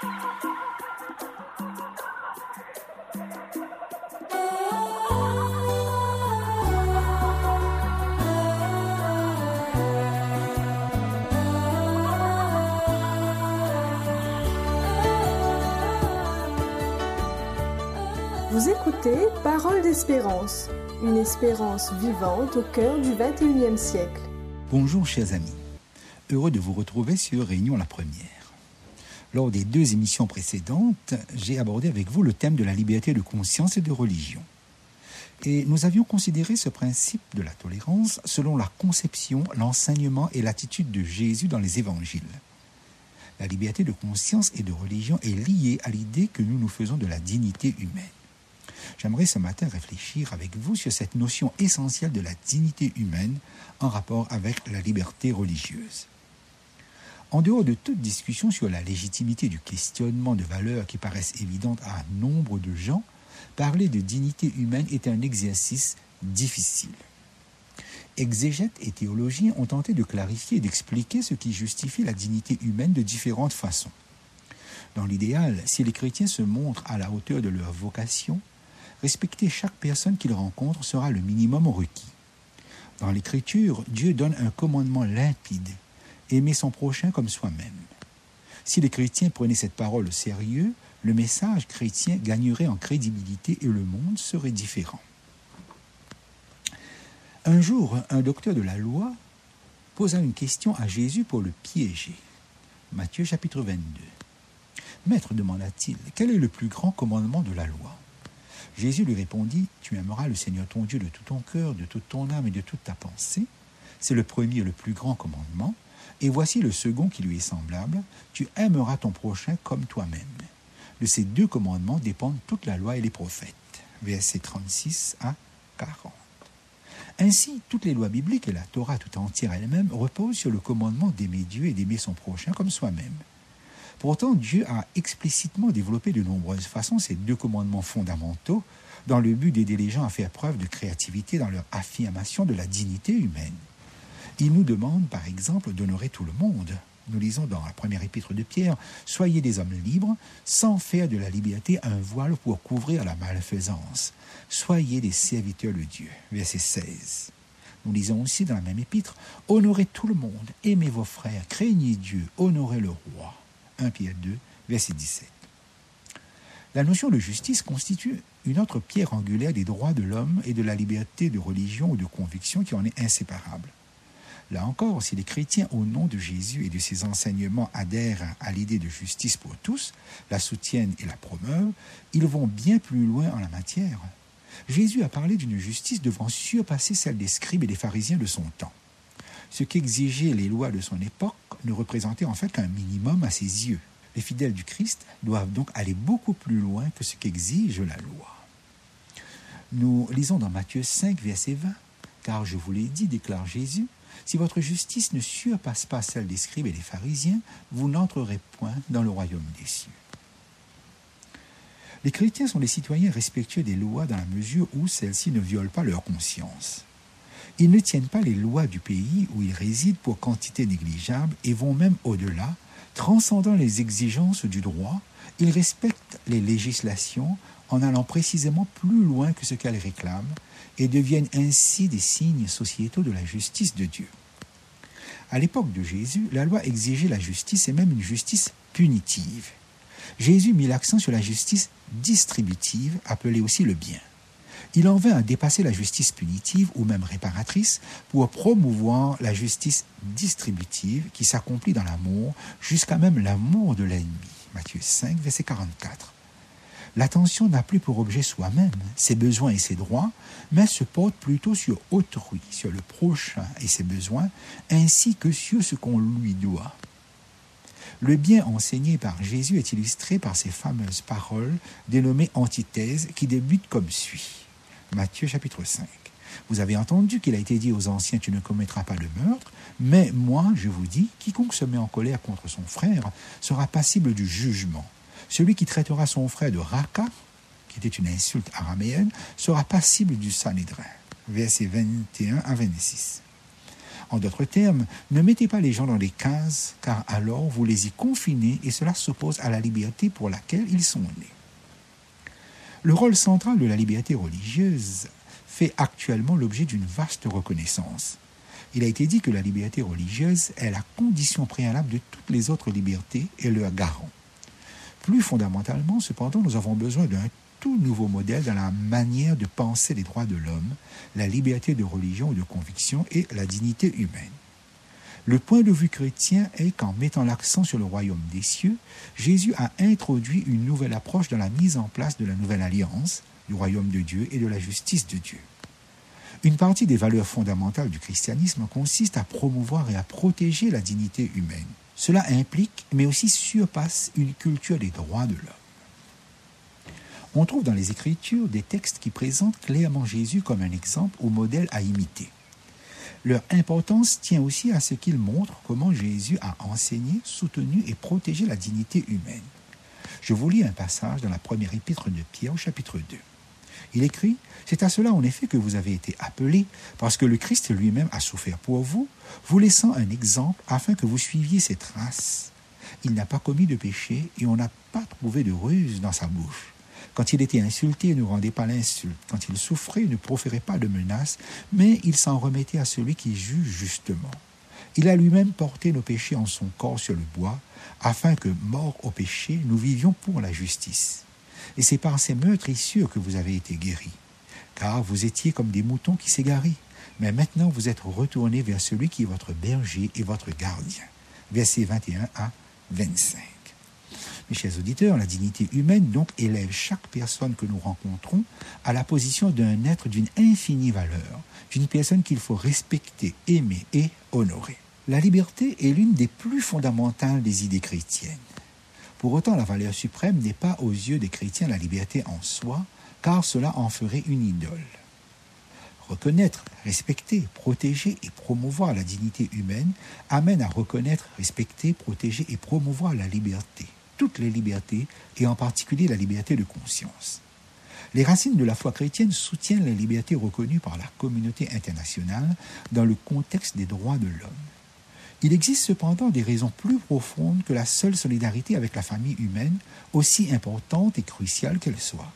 Vous écoutez Parole d'espérance, une espérance vivante au cœur du 21e siècle. Bonjour chers amis, heureux de vous retrouver sur Réunion la Première. Lors des deux émissions précédentes, j'ai abordé avec vous le thème de la liberté de conscience et de religion. Et nous avions considéré ce principe de la tolérance selon la conception, l'enseignement et l'attitude de Jésus dans les évangiles. La liberté de conscience et de religion est liée à l'idée que nous nous faisons de la dignité humaine. J'aimerais ce matin réfléchir avec vous sur cette notion essentielle de la dignité humaine en rapport avec la liberté religieuse. En dehors de toute discussion sur la légitimité du questionnement de valeurs qui paraissent évidentes à nombre de gens, parler de dignité humaine est un exercice difficile. Exégètes et théologiens ont tenté de clarifier et d'expliquer ce qui justifie la dignité humaine de différentes façons. Dans l'idéal, si les chrétiens se montrent à la hauteur de leur vocation, respecter chaque personne qu'ils rencontrent sera le minimum requis. Dans l'Écriture, Dieu donne un commandement limpide, aimer son prochain comme soi-même. Si les chrétiens prenaient cette parole au sérieux, le message chrétien gagnerait en crédibilité et le monde serait différent. Un jour, un docteur de la loi posa une question à Jésus pour le piéger. Matthieu chapitre 22. Maître, demanda-t-il, quel est le plus grand commandement de la loi? Jésus lui répondit, Tu aimeras le Seigneur ton Dieu de tout ton cœur, de toute ton âme et de toute ta pensée. C'est le premier et le plus grand commandement. Et voici le second qui lui est semblable, Tu aimeras ton prochain comme toi-même. De ces deux commandements dépendent toute la loi et les prophètes. Versets 36 à 40. Ainsi, toutes les lois bibliques et la Torah tout entière elle-même reposent sur le commandement d'aimer Dieu et d'aimer son prochain comme soi-même. Pourtant, Dieu a explicitement développé de nombreuses façons ces deux commandements fondamentaux dans le but d'aider les gens à faire preuve de créativité dans leur affirmation de la dignité humaine. Il nous demande, par exemple, d'honorer tout le monde. Nous lisons dans la première épître de Pierre, Soyez des hommes libres, sans faire de la liberté un voile pour couvrir la malfaisance. Soyez des serviteurs de Dieu. Verset 16. Nous lisons aussi dans la même épître, Honorez tout le monde, aimez vos frères, craignez Dieu, honorez le roi. 1 Pierre 2, verset 17. La notion de justice constitue une autre pierre angulaire des droits de l'homme et de la liberté de religion ou de conviction qui en est inséparable. Là encore, si les chrétiens, au nom de Jésus et de ses enseignements, adhèrent à l'idée de justice pour tous, la soutiennent et la promeuvent, ils vont bien plus loin en la matière. Jésus a parlé d'une justice devant surpasser celle des scribes et des pharisiens de son temps. Ce qu'exigeaient les lois de son époque ne représentait en fait qu'un minimum à ses yeux. Les fidèles du Christ doivent donc aller beaucoup plus loin que ce qu'exige la loi. Nous lisons dans Matthieu 5, verset 20, Car je vous l'ai dit, déclare Jésus, si votre justice ne surpasse pas celle des scribes et des pharisiens, vous n'entrerez point dans le royaume des cieux. Les chrétiens sont des citoyens respectueux des lois dans la mesure où celles-ci ne violent pas leur conscience. Ils ne tiennent pas les lois du pays où ils résident pour quantité négligeable et vont même au-delà, transcendant les exigences du droit, ils respectent les législations en allant précisément plus loin que ce qu'elles réclament et deviennent ainsi des signes sociétaux de la justice de Dieu. À l'époque de Jésus, la loi exigeait la justice et même une justice punitive. Jésus mit l'accent sur la justice distributive, appelée aussi le bien. Il en vint à dépasser la justice punitive ou même réparatrice pour promouvoir la justice distributive qui s'accomplit dans l'amour jusqu'à même l'amour de l'ennemi. Matthieu 5, verset 44. L'attention n'a plus pour objet soi-même, ses besoins et ses droits, mais se porte plutôt sur autrui, sur le prochain et ses besoins, ainsi que sur ce qu'on lui doit. Le bien enseigné par Jésus est illustré par ces fameuses paroles dénommées antithèses qui débutent comme suit. Matthieu chapitre 5. Vous avez entendu qu'il a été dit aux anciens, tu ne commettras pas le meurtre, mais moi, je vous dis, quiconque se met en colère contre son frère sera passible du jugement. Celui qui traitera son frère de raka, qui était une insulte araméenne, sera passible du sanhédrin. Versets 21 à 26. En d'autres termes, ne mettez pas les gens dans des cases, car alors vous les y confinez et cela s'oppose à la liberté pour laquelle ils sont nés. Le rôle central de la liberté religieuse fait actuellement l'objet d'une vaste reconnaissance. Il a été dit que la liberté religieuse est la condition préalable de toutes les autres libertés et leur garant. Plus fondamentalement, cependant, nous avons besoin d'un tout nouveau modèle dans la manière de penser les droits de l'homme, la liberté de religion ou de conviction et la dignité humaine. Le point de vue chrétien est qu'en mettant l'accent sur le royaume des cieux, Jésus a introduit une nouvelle approche dans la mise en place de la nouvelle alliance, du royaume de Dieu et de la justice de Dieu. Une partie des valeurs fondamentales du christianisme consiste à promouvoir et à protéger la dignité humaine. Cela implique, mais aussi surpasse, une culture des droits de l'homme. On trouve dans les Écritures des textes qui présentent clairement Jésus comme un exemple ou modèle à imiter. Leur importance tient aussi à ce qu'ils montrent comment Jésus a enseigné, soutenu et protégé la dignité humaine. Je vous lis un passage dans la première épître de Pierre au chapitre 2. Il écrit, C'est à cela en effet que vous avez été appelés, parce que le Christ lui-même a souffert pour vous, vous laissant un exemple afin que vous suiviez ses traces. Il n'a pas commis de péché et on n'a pas trouvé de ruse dans sa bouche. Quand il était insulté, il ne rendait pas l'insulte. Quand il souffrait, il ne proférait pas de menaces, mais il s'en remettait à celui qui juge justement. Il a lui-même porté nos péchés en son corps sur le bois, afin que, morts au péché, nous vivions pour la justice. Et c'est par ces meurtrissures que vous avez été guéris. Car vous étiez comme des moutons qui s'égarent. Mais maintenant vous êtes retournés vers celui qui est votre berger et votre gardien. Versets 21 à 25. Mes chers auditeurs, la dignité humaine donc élève chaque personne que nous rencontrons à la position d'un être d'une infinie valeur, d'une personne qu'il faut respecter, aimer et honorer. La liberté est l'une des plus fondamentales des idées chrétiennes. Pour autant, la valeur suprême n'est pas aux yeux des chrétiens la liberté en soi, car cela en ferait une idole. Reconnaître, respecter, protéger et promouvoir la dignité humaine amène à reconnaître, respecter, protéger et promouvoir la liberté toutes les libertés, et en particulier la liberté de conscience. Les racines de la foi chrétienne soutiennent les libertés reconnues par la communauté internationale dans le contexte des droits de l'homme. Il existe cependant des raisons plus profondes que la seule solidarité avec la famille humaine, aussi importante et cruciale qu'elle soit.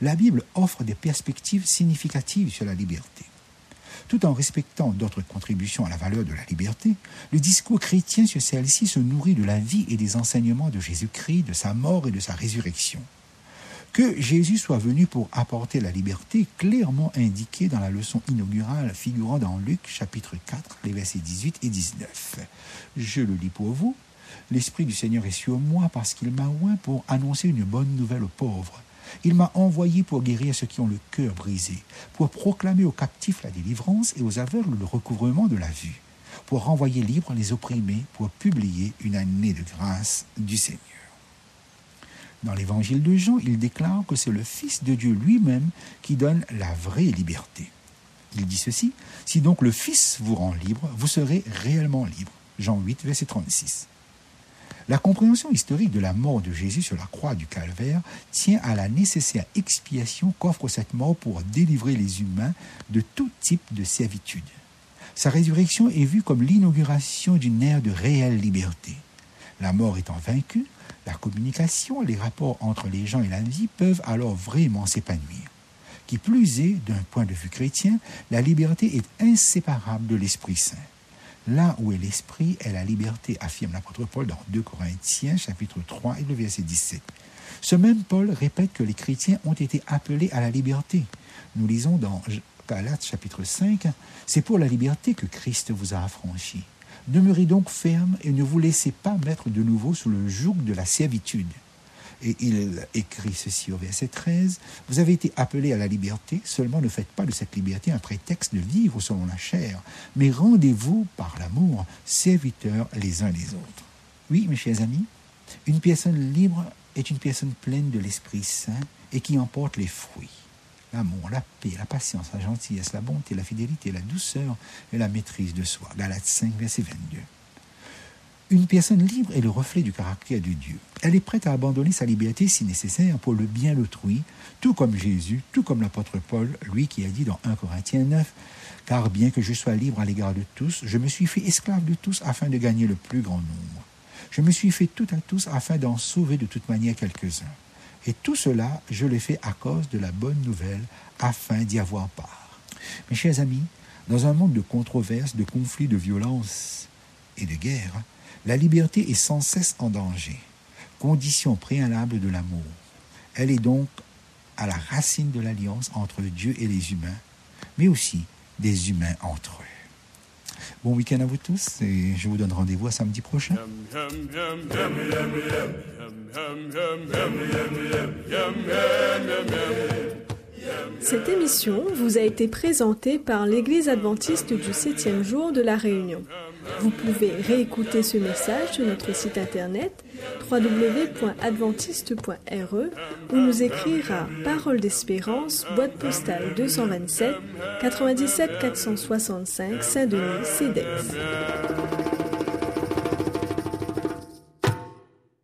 La Bible offre des perspectives significatives sur la liberté tout en respectant d'autres contributions à la valeur de la liberté, le discours chrétien sur celle-ci se nourrit de la vie et des enseignements de Jésus-Christ, de sa mort et de sa résurrection. Que Jésus soit venu pour apporter la liberté, clairement indiqué dans la leçon inaugurale figurant dans Luc chapitre 4, les versets 18 et 19. Je le lis pour vous. L'Esprit du Seigneur est sur moi parce qu'il m'a oint pour annoncer une bonne nouvelle aux pauvres. Il m'a envoyé pour guérir ceux qui ont le cœur brisé, pour proclamer aux captifs la délivrance et aux aveugles le recouvrement de la vue, pour renvoyer libres les opprimés, pour publier une année de grâce du Seigneur. Dans l'évangile de Jean, il déclare que c'est le Fils de Dieu lui-même qui donne la vraie liberté. Il dit ceci, Si donc le Fils vous rend libre, vous serez réellement libre. Jean 8, verset 36. La compréhension historique de la mort de Jésus sur la croix du calvaire tient à la nécessaire expiation qu'offre cette mort pour délivrer les humains de tout type de servitude. Sa résurrection est vue comme l'inauguration d'une ère de réelle liberté. La mort étant vaincue, la communication, les rapports entre les gens et la vie peuvent alors vraiment s'épanouir. Qui plus est, d'un point de vue chrétien, la liberté est inséparable de l'Esprit Saint. Là où est l'esprit est la liberté, affirme l'apôtre Paul dans 2 Corinthiens chapitre 3 et le verset 17. Ce même Paul répète que les chrétiens ont été appelés à la liberté. Nous lisons dans Galates chapitre 5, C'est pour la liberté que Christ vous a affranchi. Demeurez donc ferme et ne vous laissez pas mettre de nouveau sous le joug de la servitude. Et il écrit ceci au verset 13, Vous avez été appelés à la liberté, seulement ne faites pas de cette liberté un prétexte de vivre selon la chair, mais rendez-vous par l'amour, serviteurs les uns les autres. Oui, mes chers amis, une personne libre est une personne pleine de l'Esprit Saint et qui emporte les fruits. L'amour, la paix, la patience, la gentillesse, la bonté, la fidélité, la douceur et la maîtrise de soi. Galates 5, verset 22. Une personne libre est le reflet du caractère de Dieu. Elle est prête à abandonner sa liberté si nécessaire pour le bien d'autrui, tout comme Jésus, tout comme l'apôtre Paul, lui qui a dit dans 1 Corinthiens 9, Car bien que je sois libre à l'égard de tous, je me suis fait esclave de tous afin de gagner le plus grand nombre. Je me suis fait tout à tous afin d'en sauver de toute manière quelques-uns. Et tout cela, je l'ai fait à cause de la bonne nouvelle, afin d'y avoir part. Mes chers amis, dans un monde de controverses, de conflits, de violences et de guerres, la liberté est sans cesse en danger, condition préalable de l'amour. Elle est donc à la racine de l'alliance entre Dieu et les humains, mais aussi des humains entre eux. Bon week-end à vous tous et je vous donne rendez-vous à samedi prochain. Cette émission vous a été présentée par l'Église adventiste du septième jour de la Réunion. Vous pouvez réécouter ce message sur notre site internet www.adventiste.re ou nous écrire à Parole d'Espérance, boîte postale 227 97 465 Saint-Denis, CEDEX.